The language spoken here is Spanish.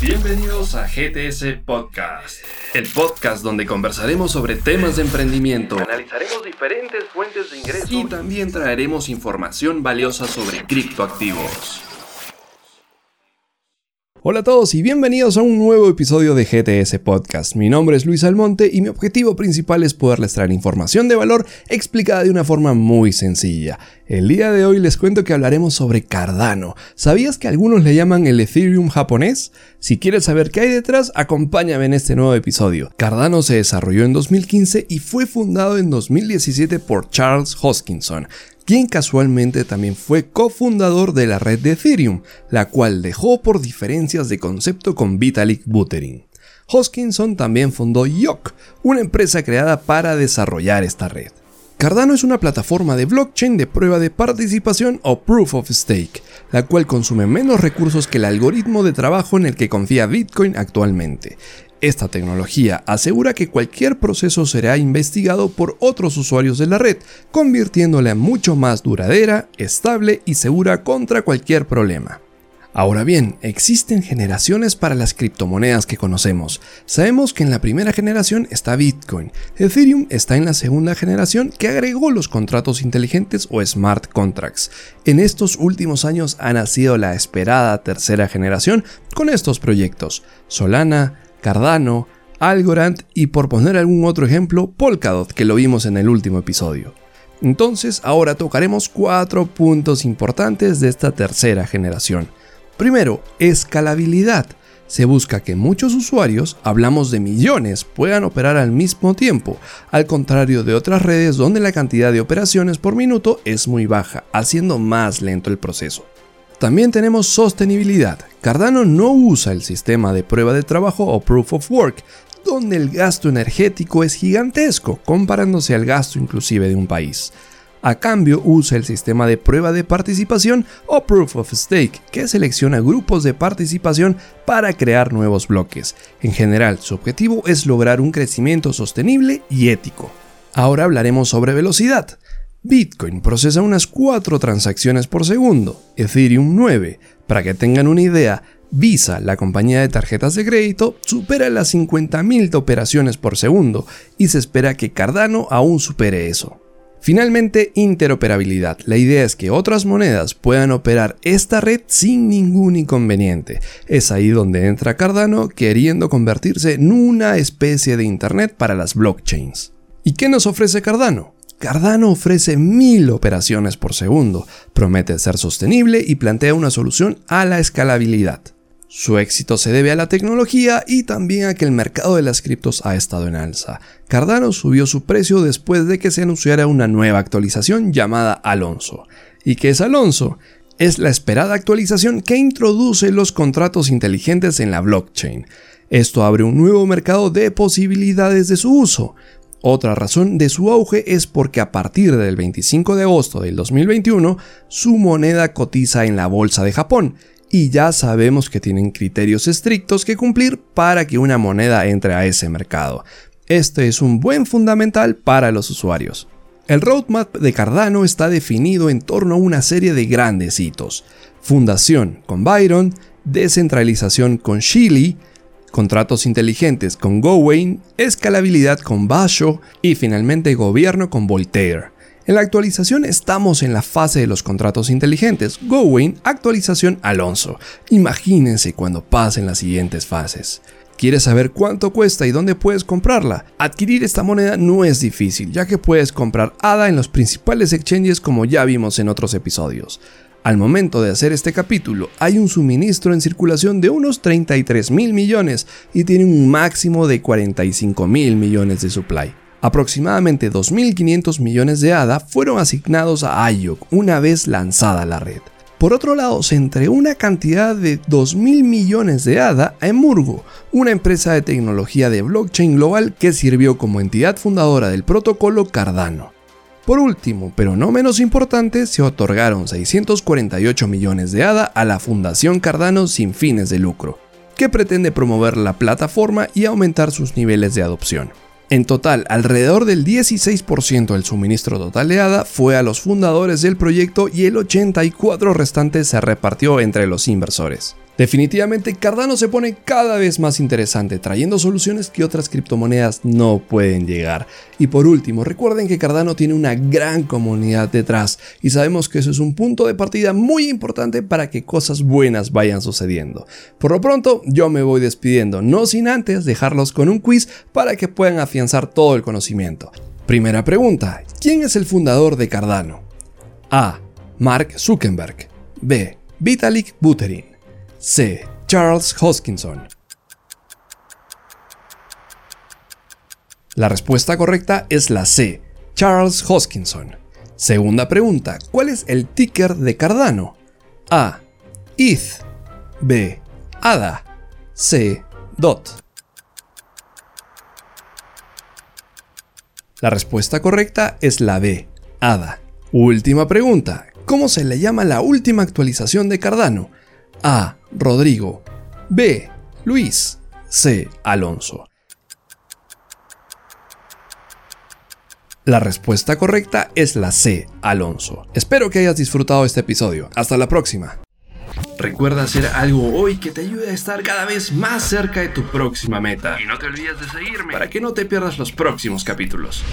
Bienvenidos a GTS Podcast, el podcast donde conversaremos sobre temas de emprendimiento, Analizaremos diferentes fuentes de ingresos y también traeremos información valiosa sobre criptoactivos. Hola a todos y bienvenidos a un nuevo episodio de GTS Podcast. Mi nombre es Luis Almonte y mi objetivo principal es poderles traer información de valor explicada de una forma muy sencilla. El día de hoy les cuento que hablaremos sobre Cardano. ¿Sabías que algunos le llaman el Ethereum japonés? Si quieres saber qué hay detrás, acompáñame en este nuevo episodio. Cardano se desarrolló en 2015 y fue fundado en 2017 por Charles Hoskinson quien casualmente también fue cofundador de la red de Ethereum, la cual dejó por diferencias de concepto con Vitalik Buterin. Hoskinson también fundó Yok, una empresa creada para desarrollar esta red. Cardano es una plataforma de blockchain de prueba de participación o proof of stake, la cual consume menos recursos que el algoritmo de trabajo en el que confía Bitcoin actualmente. Esta tecnología asegura que cualquier proceso será investigado por otros usuarios de la red, convirtiéndola mucho más duradera, estable y segura contra cualquier problema. Ahora bien, existen generaciones para las criptomonedas que conocemos. Sabemos que en la primera generación está Bitcoin. Ethereum está en la segunda generación que agregó los contratos inteligentes o smart contracts. En estos últimos años ha nacido la esperada tercera generación con estos proyectos. Solana, Cardano, Algorand y por poner algún otro ejemplo, Polkadot que lo vimos en el último episodio. Entonces ahora tocaremos cuatro puntos importantes de esta tercera generación. Primero, escalabilidad. Se busca que muchos usuarios, hablamos de millones, puedan operar al mismo tiempo, al contrario de otras redes donde la cantidad de operaciones por minuto es muy baja, haciendo más lento el proceso. También tenemos sostenibilidad. Cardano no usa el sistema de prueba de trabajo o proof of work, donde el gasto energético es gigantesco comparándose al gasto inclusive de un país. A cambio usa el sistema de prueba de participación o Proof of Stake, que selecciona grupos de participación para crear nuevos bloques. En general, su objetivo es lograr un crecimiento sostenible y ético. Ahora hablaremos sobre velocidad. Bitcoin procesa unas 4 transacciones por segundo, Ethereum 9. Para que tengan una idea, Visa, la compañía de tarjetas de crédito, supera las 50.000 operaciones por segundo y se espera que Cardano aún supere eso. Finalmente, interoperabilidad. La idea es que otras monedas puedan operar esta red sin ningún inconveniente. Es ahí donde entra Cardano queriendo convertirse en una especie de Internet para las blockchains. ¿Y qué nos ofrece Cardano? Cardano ofrece mil operaciones por segundo, promete ser sostenible y plantea una solución a la escalabilidad. Su éxito se debe a la tecnología y también a que el mercado de las criptos ha estado en alza. Cardano subió su precio después de que se anunciara una nueva actualización llamada Alonso. ¿Y qué es Alonso? Es la esperada actualización que introduce los contratos inteligentes en la blockchain. Esto abre un nuevo mercado de posibilidades de su uso. Otra razón de su auge es porque a partir del 25 de agosto del 2021 su moneda cotiza en la bolsa de Japón y ya sabemos que tienen criterios estrictos que cumplir para que una moneda entre a ese mercado. Este es un buen fundamental para los usuarios. El roadmap de Cardano está definido en torno a una serie de grandes hitos. Fundación con Byron, descentralización con Shili, contratos inteligentes con Gowain, escalabilidad con Basho y finalmente gobierno con Voltaire. En la actualización estamos en la fase de los contratos inteligentes, Gowain, actualización Alonso. Imagínense cuando pasen las siguientes fases. ¿Quieres saber cuánto cuesta y dónde puedes comprarla? Adquirir esta moneda no es difícil, ya que puedes comprar ADA en los principales exchanges como ya vimos en otros episodios. Al momento de hacer este capítulo, hay un suministro en circulación de unos 33 mil millones y tiene un máximo de 45 mil millones de supply. Aproximadamente 2.500 millones de ADA fueron asignados a IOC una vez lanzada la red. Por otro lado, se entregó una cantidad de 2.000 millones de ADA a Emurgo, una empresa de tecnología de blockchain global que sirvió como entidad fundadora del protocolo Cardano. Por último, pero no menos importante, se otorgaron 648 millones de ADA a la Fundación Cardano sin fines de lucro, que pretende promover la plataforma y aumentar sus niveles de adopción. En total, alrededor del 16% del suministro total de ADA fue a los fundadores del proyecto y el 84% restante se repartió entre los inversores. Definitivamente Cardano se pone cada vez más interesante, trayendo soluciones que otras criptomonedas no pueden llegar. Y por último, recuerden que Cardano tiene una gran comunidad detrás y sabemos que eso es un punto de partida muy importante para que cosas buenas vayan sucediendo. Por lo pronto, yo me voy despidiendo, no sin antes dejarlos con un quiz para que puedan afianzar todo el conocimiento. Primera pregunta, ¿quién es el fundador de Cardano? A. Mark Zuckerberg. B. Vitalik Buterin. C. Charles Hoskinson. La respuesta correcta es la C. Charles Hoskinson. Segunda pregunta, ¿cuál es el ticker de Cardano? A. ETH. B. ADA. C. DOT. La respuesta correcta es la B. ADA. Última pregunta, ¿cómo se le llama la última actualización de Cardano? A. Rodrigo. B. Luis. C. Alonso. La respuesta correcta es la C. Alonso. Espero que hayas disfrutado este episodio. Hasta la próxima. Recuerda hacer algo hoy que te ayude a estar cada vez más cerca de tu próxima meta. Y no te olvides de seguirme. Para que no te pierdas los próximos capítulos.